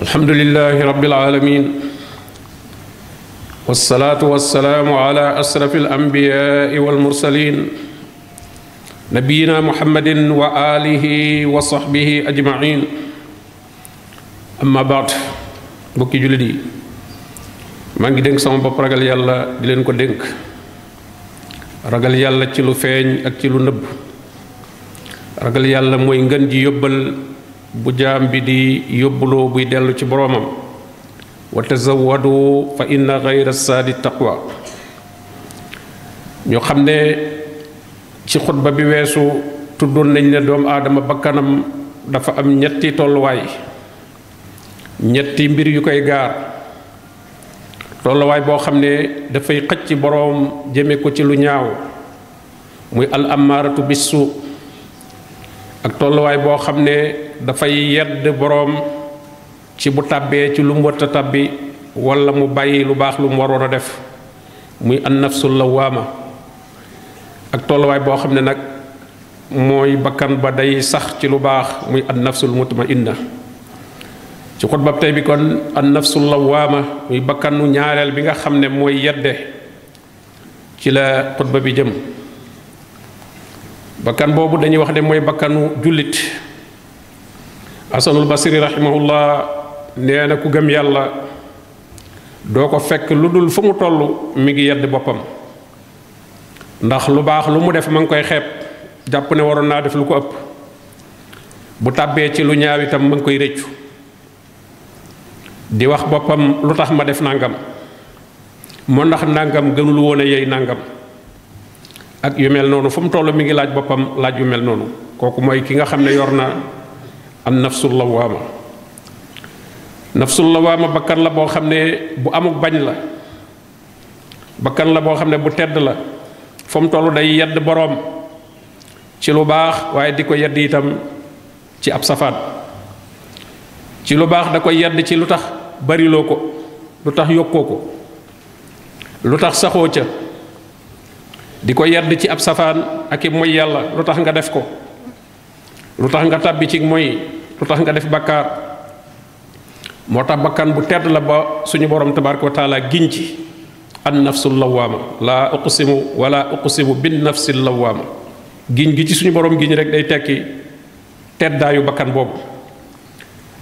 الحمد لله رب العالمين والصلاة والسلام على أسرف الأنبياء والمرسلين نبينا محمد وآله وصحبه أجمعين أما بعد بكي جلدي من جدنك سوما برقل يالا دلنك دنك رقل يالا تلو فين أكتلو نب. رقل يالا موين جن جيوبل bu jaam bi di yóbbuloo buy dellu ci boroomam. Wa tazawwadu fa inna xayra saadi taqwa. Ñoo xam ne ci xutba bi weesu tuddoon nañ ne doomu aadama bakkanam dafa am ñetti tolluwaay. Ñetti mbir yu koy gaar. Tolluwaay boo xam ne dafay xëcc boroom jëme ko ci lu ñaaw. Muy al amaaratu bisu ak tolluwaay boo xam ne dafay yedd boroom ci bu tàbbee ci lu mu warta tàbbi walla mu bàyyi lu baax lu mu def. Muy an nafsul lawaama ak tolluwaay boo xam ne nag mooy bakkan ba day sax ci lu baax muy an nafsul mutmainna ci xutbab tey bi kon an nafsul lawaama muy bakkanu ñaareel bi nga xam ne yedde. Ci la xutba bi jëm. Bakkan boobu dañuy wax bakkanu asanul basiri rahimahullah nee na ku gëm yàlla doo ko fekk lu dul fu mu toll mi ngi yedd boppam. Ndax lu baax lu mu def ma ngi koy xeeb jàpp ne waroon naa def lu ko ëpp. Bu tàbbee ci lu ñaaw itam ma ngi koy rëccu. Di wax boppam lu tax ma def nangam. Moo ndax nangam gënul woon a yey nangam. Ak yu mel noonu fu mu toll mi ngi laaj boppam laaj yu mel noonu. Kooku mooy ki nga xam ne yor na an nafsul lawaama. Nafsul lawaama bakkan la boo xam ne bu amuk bañ la. Bakkan la boo xam ne bu tedd la. Fu mu toll day yedd boroom ci lu baax waaye di ko yedd itam ci ab safaan. Ci lu baax da koy yedd ci lu tax bariloo ko lu tax yokkoo ko lu tax saxoo ca. Di ko yedd ci ab safaan ak i moy yàlla lu tax nga def ko. Lu tax nga tàbbi ci mooy lu tax nga def bakkaar moo bakkan bu tedd la ba suñu borom tabaraka wa taala an nafsul lawaama laa uqsimu wala uqsimu bin nafsil lawaama giñ gi ci suñu borom giñ rek day tekki teddaayu bakkan boobu.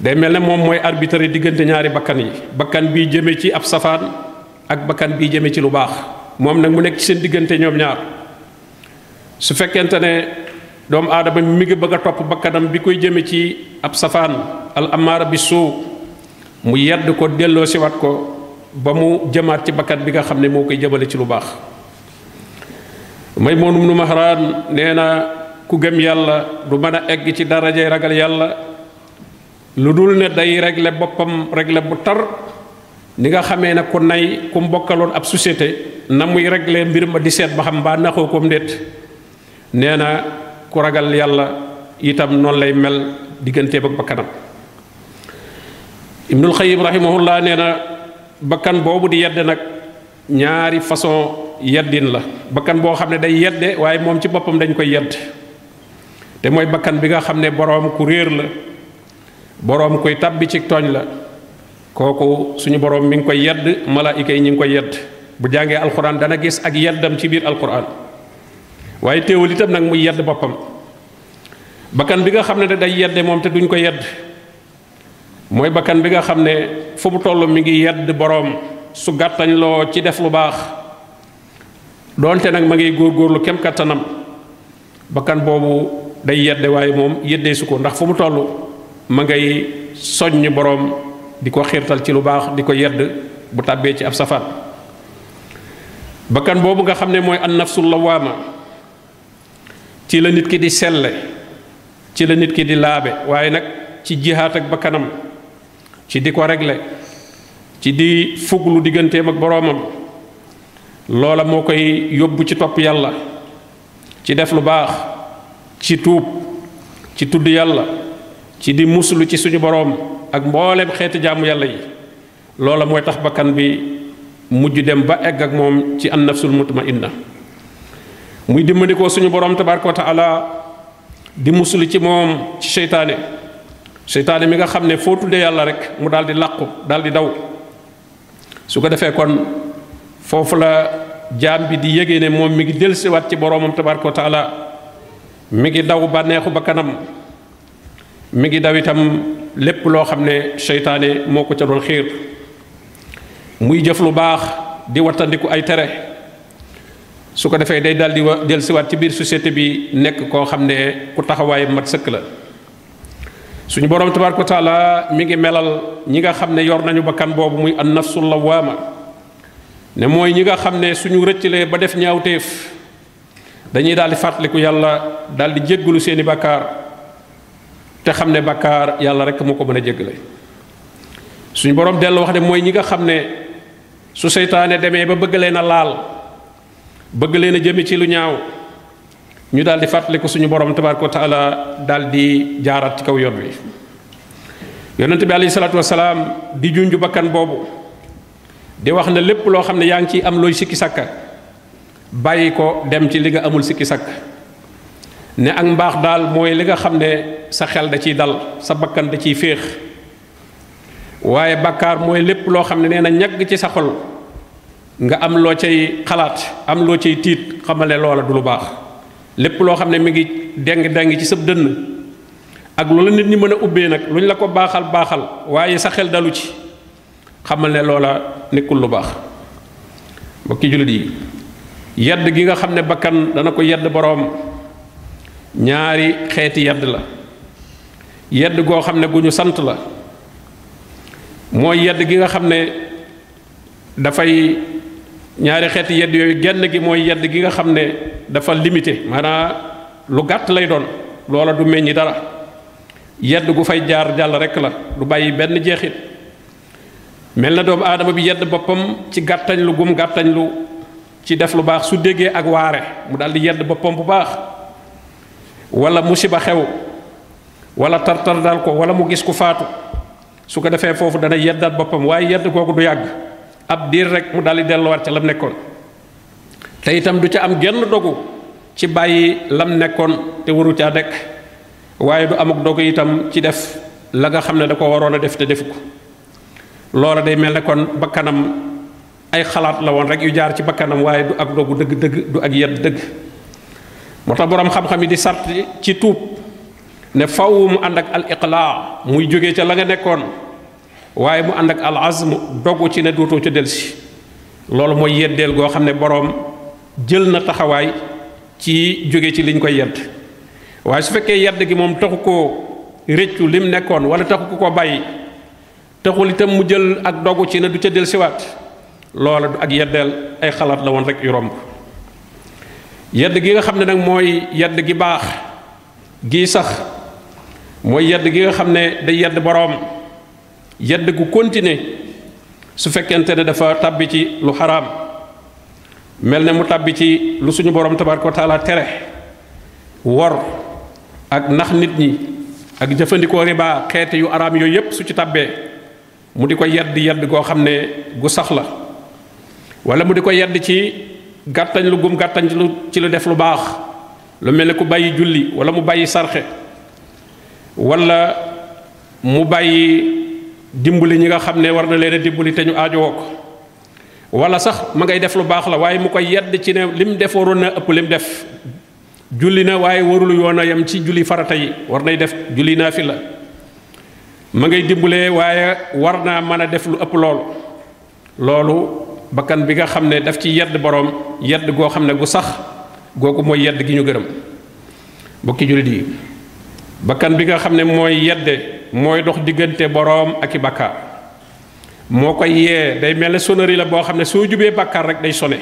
Day mel ne moom mooy arbitre diggante ñaari bakkan yi. Bakkan bii jëme ci ab safaan ak bakkan bii jëme ci lu baax. Moom nag mu ci seen ñaar. Su doomu aadama mi ngi bëgg a topp bakkanam bi koy jëme ci ab safaan al amaara bi suu mu yedd ko delloo siwaat ko ba mu jëmaat ci bakkan bi nga xam ne moo koy jëmale ci lu baax. May moonum nu mahraan nee na ku gëm yàlla du mën a egg ci ragal yàlla lu dul ne day régler boppam régler bu tar ni nga xamee ne ku nay ku mbokkaloon ab société na muy régler mbir ma di seet ba xam mbaa naxoo nee ku ragal yàlla itam noonu lay mel digganteem ak bakkanam. Ibnul xayim rahimahullah nee bakkan boobu di yedde nag ñaari façon yeddin la. Bakkan boo xam ne day yedde waaye moom ci boppam dañ koy yedd. Te mooy bakkan bi nga xam ne boroom ku réer la boroom koy tàbbi ci tooñ la. Kooku suñu boroom mi ngi koy yedd malaayika yi ñu ngi koy yedd. Bu alxuraan dana gis ak yeddam ci biir alxuraan waaye teewul itam nag muy yedd boppam. Bakkan bi nga xam ne day yedde moom te duñ ko yedd mooy bakkan bi nga xam ne fu mu toll mi ngi yedd boroom su gàttañ loo ci def lu baax. Doonte nag ma ngi góorgóorlu kem kattanam bakkan boobu day yedde waaye moom yeddee su ko ndax fu mu toll ma ngay soññ boroom di ko xiirtal ci lu baax di ko yedd bu tàbbee ci ab safaan. Bakkan boobu nga xam ne mooy an nafsul lawaama ci la nit ki di selle ci la nit ki di laabe waaye nag ci jihaat ak bakkanam ci di ko régler ci di fuglu digganteem ak boroomam loola moo koy yóbbu ci topp yàlla ci def lu baax ci tuub ci tudd yàlla ci di muslu ci suñu boroom ak mboolem xeeti jaamu yàlla yi. Loola mooy tax bakkan bi mujj dem ba egg ak moom ci an nafsul muy dimbandikoo suñu boroom tabaraka wa taala di musulu ci moom ci seytaane. seytaane mi nga xam ne foo tuddee yàlla rek mu daal di làqu daal di daw. su ko defee kon foofu la jaam bi di yégee ne moom mi ngi dellusiwaat ci boroomam tabaraka wa mi ngi daw bànneexu ba kanam mi ngi daw itam lépp loo xam ne seytaane moo ko ca doon xiir. muy jëf lu baax di wattandiku ay tere. Su ko defee day daal di wa dellusiwaat ci biir société bi nekk koo xam ne ku taxawaay mat sëkk la. Suñu boroom tabaraka taala mi ngi melal ñi nga xam ne yor nañu bakkan boobu muy an nafsul lawaama ne mooy ñi nga xam ne suñu rëccalee ba def ñaawteef dañuy daal di fàttaliku yàlla daal di jéggalu seeni bakkaar te xam ne bakkaar yàlla rek moo ko mën a jéggale. Suñu boroom dellu wax ne mooy ñi nga xam ne su seytaane demee ba bëgg leen a laal bëgg leen a jëme ci lu ñaaw. ñu daal di fàttaliku suñu borom tabaraka wa taala daal di jaaraat ci kaw yoon wi. Yonent bi alayhi salaatu wasalaam di junju bakkan boobu. di wax ne lépp loo xam ne yaa ngi ciy am looy sikki sakka bàyyi ko dem ci li nga amul sikki sakk ne ak mbaax daal mooy li nga xam ne sa xel da ciy dal sa bakkan da ciy féex. waaye bakkaar mooy lépp loo xam ne nee na ñagg ci sa xol nga am loo cay xalaat am loo cay tiit xamal ne loola du lu baax. Lépp loo xam ne mi ngi deng deng ci sab dënn ak loola nit ñi mën a ubbee nag lu ñu la ko baaxal baaxal waaye sa xel dalu ci xamal ne loola nekkul lu baax. Mbokki jullit yi yedd gi nga xam ne bakkan dana ko yedd boroom ñaari xeeti la. Yedd goo xam ne gu ñu sant la. Mooy yedd gi nga xam ne dafay ñaari xeeti yedd yooyu genn gi mooy yedd gi nga xam ne dafa limité maanaam lu gàtt lay doon loola du meññi dara. Yedd gu fay jaar jàll rekk la du bàyyi benn jeexit. Mel na doomu aadama bi yedd boppam ci gàttañ lu gum gàttañ lu ci def lu baax su déggee ak waare mu daal di yedd boppam bu baax. Wala musiba xew wala tartar dal ko wala mu gis ku faatu. Su ko defee foofu dana yeddaat boppam waaye yedd kooku du yàgg ab diir rek mu daal di delluwaat ca lam nekkoon. Te itam du ca am genn dogu ci bàyyi lam nekkoon te waru caa nekk. Waaye du amuk dogu itam ci def la nga xam ne da ko waroon a def te defu ko. Loola day mel ne kon bakkanam ay xalaat la woon rek yu jaar ci bakkanam waaye du ak dogu dëgg-dëgg du ak yedd dëgg. Moo tax boroom xam-xam yi di sart ci tuub ne faw mu ànd ak al iqlaa muy jóge ca la nga nekkoon. Waaye mu ànd ak al azm dogu ci ne dootoo ca delsi. loolu mooy yeddeel goo xam ne boroom jël na taxawaay ci jóge ci liñ koy yedd. waaye su fekkee yedd gi moom taxu koo rëccu lim nekkoon wala taxu ko bàyyi taxul itam mu jël ak dogu ci ne du ca delsiwaat loola du ak yeddeel ay xalaat la woon rek yu romb. yedd gi nga xam ne nag mooy yedd gi baax gii sax mooy yedd gi nga xam ne day yedd boroom. Yedd gu continuer su fekkente ne dafa tàbbi ci lu xaraam mel ne mu tàbbi ci lu suñu borom tabaraka wa tere wor ak nax nit ñi ak jëfandikoo riba xeeti yu araam yooyu yépp su ci tàbbee mu di ko yedd yedd goo xam ne gu sax la wala mu di ko yedd ci gàttañ lu gum gàttañ lu ci lu def lu baax lu mel ne ku bàyyi julli wala mu bàyyi sarxe wala mu bàyyi dimbali ñi nga xam ne war na leen a dimbali te ñu aajowoo ko. wala sax ma ngay def lu baax la waaye mu koy yedd ci ne lim def waroon na ëpp lim def. julli na waaye warul yoon a yem ci julli farata yi war nay def julli naa fi la ma ngay dimbalee waaye war naa mën a def lu ëpp loolu. loolu bakkan bi nga xam ne daf ci yedd boroom yedd goo xam ne gu sax googu mooy yedd gi ñu gërëm. bokki jullit yi bakkan bi nga xam ne mooy yedde mooy dox diggante boroom ak i bàkkaar moo koy yee day mel ne sonnerie la boo xam ne soo jubee rek day sone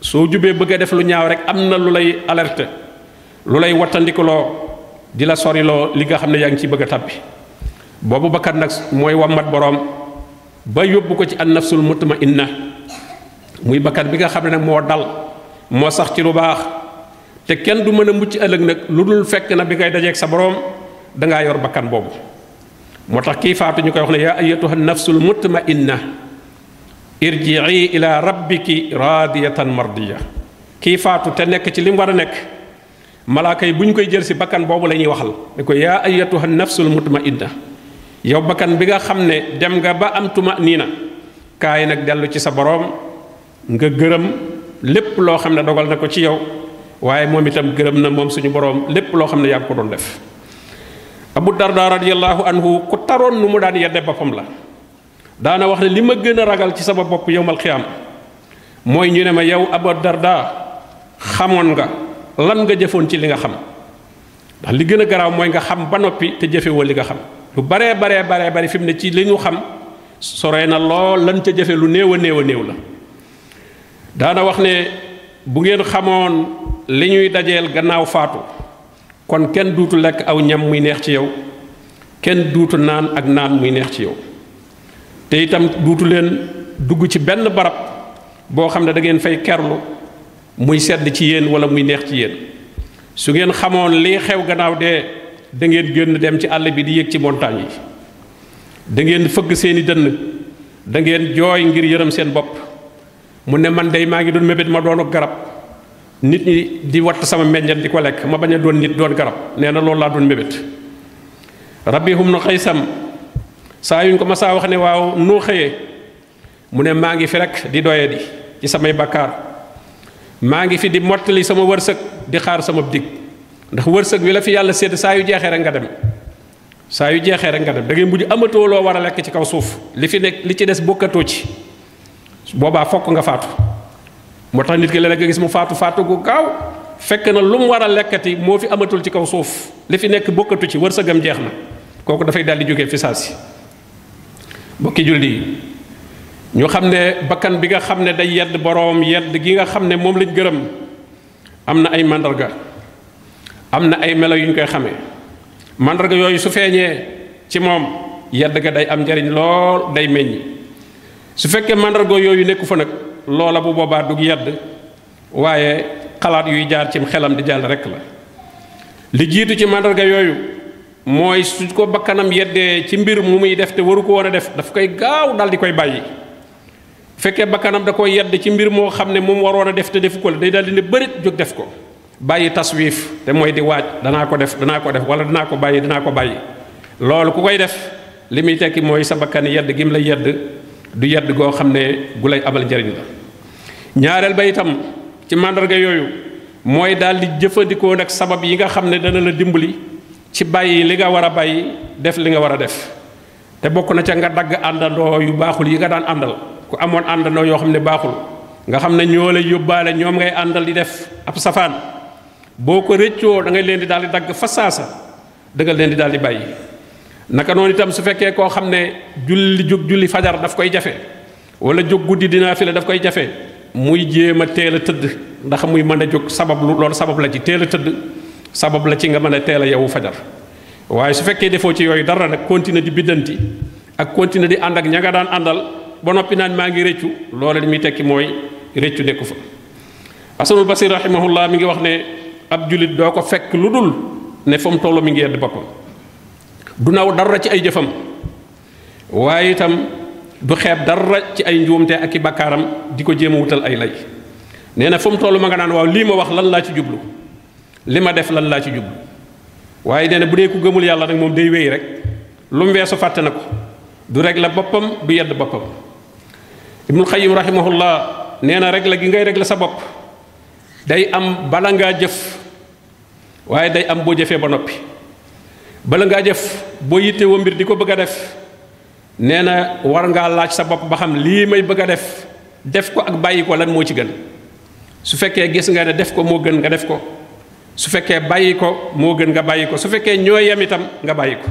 soo jubee bëgg def lu ñaaw rek am lu lay alerte lu lay wattandikuloo di la soriloo li nga xam ne yaa ngi ci bëgg a tàbbi. boobu bakkan nag mooy ba ko ci an nafsul mutmainna. muy bakkan bi nga xam ne nag dal moo sax ci lu baax. te kenn du mën mucc ëllëg nag lu dul fekk na bi ngay dajeeg sa boroom dangaa yor bakkan boobu moo tax kii faatu ñu koy wax ne yaa ayatuha nafsul mutmainna irjii ila rabbiki radiyatan mardiya kii faatu te nekk ci li mu war a nekk malaaka yi bu ñu koy jël si bakkan boobu la ñuy waxal. Ne ko yaa ayyatuha nafsul mutmainna yow bakkan bi nga xam ne dem nga ba am tuma nii na kaay nag dellu ci sa boroom nga gërëm lépp loo xam ne dogal na ci yow waaye moom itam na suñu ngi ko def abu darda radiallahu anhu ku taroon nu mu daan yedde boppam la. Daana wax ne li ma gën a ragal ci sama bopp yowmal xiyaam mooy ñu ne ma yow abu darda xamoon nga lan nga jëfoon ci li nga xam. Ndax li gën a garaaw mooy nga xam ba noppi te jëfewoo li nga xam. Lu baree baree baree bari fi mu ne ci li ñu xam sore na lool lan ca jëfe lu néew a néew a néew la. Daana wax ne bu ngeen xamoon li ñuy dajeel gannaaw faatu kon kenn duutu lekk aw ñam muy neex ci yow kenn duutu naan ak naan muy neex ci yow. Te itam duutu leen dugg ci benn barab boo xam ne da ngeen fay kerlu muy sedd ci yéen wala muy neex ci yéen. Su ngeen xamoon lii xew gannaaw dee da ngeen génn dem ci àll bi di yéeg ci montagne yi. Da ngeen fëgg seeni dënn da ngeen jooy ngir yërëm seen bopp. Mu ne man day maa ngi doon mébét ma doonu garab. Nit ñi di watt sama meññet di ko lekk ma bañ a doon nit doon garab. Nee na loolu doon mébét. Rabbi hum na xaysam saa yuñ ko ma saa wax ne waaw noo xëyee? Mu ne maa ngi fi rek di doye di ci samay bakkaar. Maa ngi fi di mottali sama wërsëg di xaar sama dig. Ndax wërsëg wi la fi yàlla sédd saa yu jeexee rek nga dem. Saa yu jeexee rek nga dem. Da ngay mujj amatoo loo war a lekk ci kaw suuf. Li fi nekk li ci des bokkatoo ci. Boobaa fokk nga faatu moo tax nit ki léeg nga gis mu faatu faatu gu gaaw fekk na lekkati fi amatul ci kaw suuf. Li fi nekk bokkatu ci wërsëgam jeex na. Kooku dafay daal di jógee fi saa si. Bokki julli ñu xam bakkan bi nga xam day yedd boroom yedd gi nga xam ne moom lañ gërëm am na ay màndarga. Am na ay melo yu ñu koy xamee. Màndarga yooyu su feeñee ci moom yedd ga day am njariñ lool day meññ. Su fekkee màndarga yooyu nekku fa loola bu boobaa dug yedd waaye xalaat yuy jaar cim xelam di jàll rekk la. Li jiitu ci màndarga yooyu mooy su ko bakkanam yeddee ci mbir mu muy def te waru ko woon a def daf koy gaaw dal di koy bàyyi. Fekkee bakkanam da koy yedd ci mbir moo xam ne moom waroon a def te defu ko la day daal di ne bërit jóg def ko. Bàyyi taswiif te mooy di waaj danaa ko def danaa ko def wala danaa ko bàyyi danaa ko bàyyi. Loolu ku koy def li muy tekki mooy sa bakkan yedd gi la yedd du yedd goo xam ne gu lay abal njariñ ñaareel ba itam ci màndarga yooyu mooy daal di jëfandikoo nag sabab yi nga xam ne dana la dimbali ci bàyyi li nga def li nga def. Te bokk na ca nga dagg àndandoo yu baaxul yi nga daan àndal. Ku amoon àndandoo yoo xam ne baaxul nga xam ne ñoo lay ngay di def ab safaan. Boo ko rëccoo da ngay leen di daal di dagg fa saasa leen di daal di bàyyi. Naka noonu itam su fekkee koo xam ne julli julli fajar daf koy jafe wala jóg guddi dinaa fi la daf koy jafe muy jéem a teel a tëdd ndax muy mën a jóg sabab lu loolu sabab la ci teel a tëdd sabab la ci nga mën a teel a yeewu fajar. waaye su fekkee defoo ci yooyu dara nag continuer di biddanti ak continuer di ànd ak ña nga daan àndal ba noppi naan maa ngi rëccu loola li muy tekki mooy rëccu nekku fa. Asanul basir rahimahullah mi ngi wax ne ab julit doo ko fekk lu dul ne fa mu toll mi ngi yedd boppam. Du naw dara ci ay jëfam. Waaye itam du xeeb dara ci ay njuumte ak i bakkaaram di ko jéem a wutal ay lay. Nee na fa mu toll ma nga naan waaw lii ma wax lan laa ci jublu? Li ma def lan laa ci jublu? Waaye nee bu dee ku gëmul yàlla nag moom day wéy rek. Lu mu weesu fàtte na ko. Du rek la boppam du yedd boppam. Ibnul xayim rahimahullah nee na rek la gi ngay rek la sa bopp. Day am bala ngaa jëf waaye day am boo jëfee ba noppi. Bala ngaa jëf boo yittewoo mbir di ko bëgg a def nee na war ngaa laaj sa bopp ba xam lii may bëgg a def def ko ak bàyyi ko lan moo ci gën. Su fekkee gis nga ne def ko moo gën nga def ko. Su fekkee bàyyi ko moo gën nga bàyyi ko. Su fekkee ñoo yem itam nga bàyyi ko.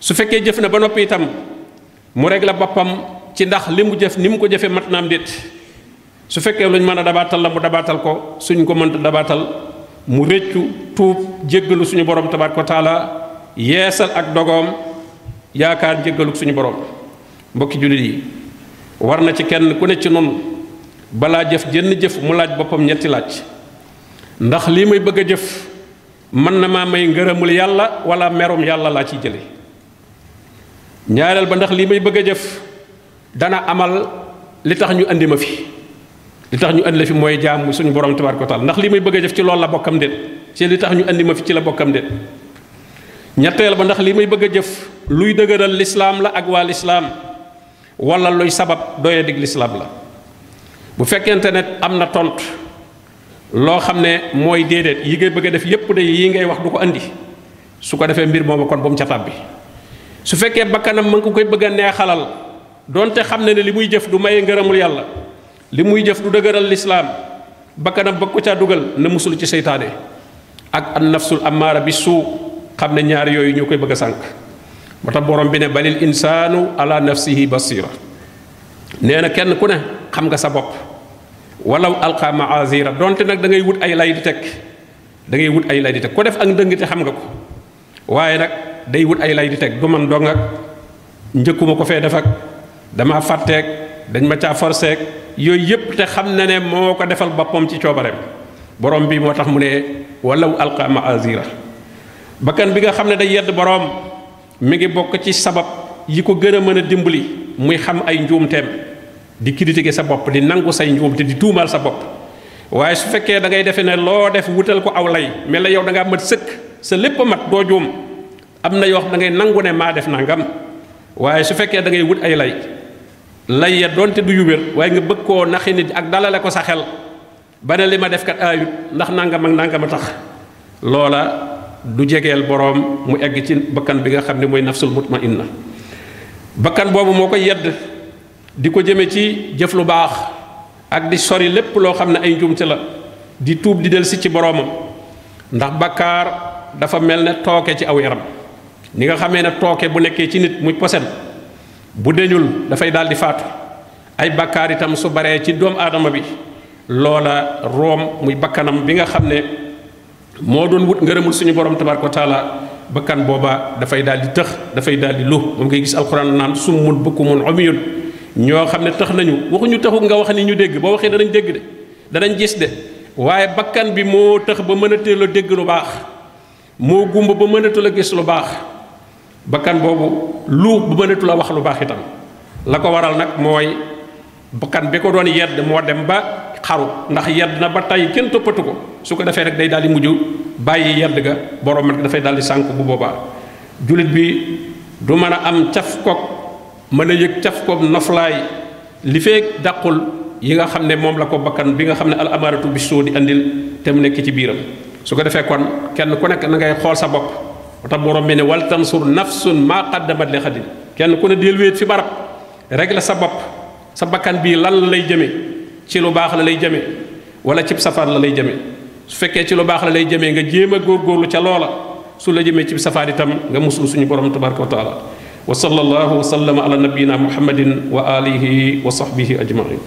Su fekkee jëf na ba noppi itam mu la boppam ci ndax li mu jëf ni mu ko jëfee mat naam déet. Su fekkee luñ mën a dabaatal la mu dabaatal ko suñ ko mënta dabaatal mu rëccu tuub jéggalu suñu borom tabaaraka wa taala yeesal ak dogoom yaakaar jéggalu suñu borom. Mbokki jullit yi war na ci kenn ku ne ci noonu balaa jëf jënn jëf mu laaj boppam ñetti laaj. Ndax lii may bëgg a jëf mën na maa may ngërëmul yàlla wala merum yàlla laa ciy jële. Ñaareel ba ndax lii may bëgg a jëf dana amal li tax ñu andi ma fi. Li tax ñu andi la fi mooy jaamu suñu borom tabaraka taala. Ndax li may bëgg a jëf ci loolu la bokkam déet. Ci li tax ñu andi ma fi ci la bokkam déet. Ñetteel ba ndax li may bëgg a jëf luy dëgëral lislaam la ak waa lislaam wala luy sabab doye dig lislaam la. Bu fekkente ne am na tontu loo xam ne mooy déedéet yi ngay bëgg def yépp de yi ngay wax du ko andi. Su ko defee mbir moomu kon bu mu ca su fekkee bakkanam ma koy bëgg a neexalal donte xam ne ne li muy jëf du maye ngërëmul yàlla li muy jëf du dëgëral lislaam bakkanam bëgg ko caa dugal na musul ci seytaane. Ak an nafsul amaara bi suu xam ne ñaar yooyu ñoo koy bëgg a sànq. moo tax borom bi ne balil insaanu ala nafsihi basira. nee na kenn ku ne xam nga sa bopp. walaw alqa maazira donte nag da ngay wut ay lay di teg. da ngay wut ay lay di teg. ku def ak ndëngte xam nga ko. waaye nag day wut ay lay di teg. du man dong ak njëkkuma ko fee def ak dama fàtteeg dañ ma caa forceeg. yooyu yépp te xam na ne moo ko defal boppam ci coobareem. borom bi moo tax mu ne walaw alqa maazira. Bakkan bi nga xam ne day yedd boroom mi ngi bokk ci sabab yi ko gën a mën a dimbali muy xam ay njuumteem di critiquer sa bopp di nangu say njuumte di tuumaal sa bopp. Waaye su fekkee da ngay def wutal ko aw lay mel yow da ngaa mat sëkk sa lépp mat doo juum. Am na yoo xam da ngay nangu ne def nangam. Su da ngay wut ay lay lay ya donte du yu wér waaye nga bëgg koo naxi nit ak dalale ko sa xel ba ma def kat aayut ndax nangam ak nangam tax. Loola du jegeel boroom mu egg ci bakkan bi nga xam ne mooy nafsul mutmainna. Bakkan boobu moo koy yedd di ko jëme ci jëf lu baax ak di sori lépp loo xam ne ay njuumte la di tuub di del si ci boroomam. Ndax bakkaar dafa mel ne tooke ci aw yaram. Ni nga xamee ne tooke bu nekkee ci nit muy posen bu deñul dafay daal di faatu. Ay bakkaar itam su baree ci doomu aadama bi loola room muy bakkanam bi nga xam ne moo doon wut ngërëmul suñu borom tabaraka wa taala bakkan booba dafay daal di tëx dafay daal di lu moom ngay gis alxuraan naan summun bukkumun umyun ñoo xam ne tax nañu. Waxuñu taxu nga wax ni ñu dégg. Boo waxee danañ dégg de. Danañ gis de. Waaye bakkan bi moo tax ba mënatul a dégg lu baax. Moo gumba ba mënatul gis lu bakkan boobu lu ba mënatul a wax lu baax itam. La waral nag mooy bakkan bi ko doon yedd moo dem ba xaru. Ndax yedd na ba tey kenn toppatu ko. Su ko defee rek day daal di mujj bàyyi yedd ga. Borom nag dafay daal di bu boobaa. Jullit bi du mën a am caf koog mën a yëg caf koog noflaay li feeg dàqul yi nga xam ne moom la ko bakkan bi nga xam ne al amaratu bi soo di andil te mu nekk ci biiram. Su ko defee kon kenn ku nekk na ngay xool sa bopp. Borom ne wal tansur nafsun maa qaddamat li xadin. Kenn ku ne del wéet fi barab. Régler sa bopp sa bakkan lan la lay jëme ci lu baax la lay jëme wala cib safaan la lay jëme su fekkee ci lu baax la lay jëmee nga jéem a góorgóorlu ca loola su la jëmee ci safaan itam nga muslu suñu borom tabaraka wa taala wa sallallahu wa sallama ala nabiyina muhammadin wa alihi wa sahbihi ajmain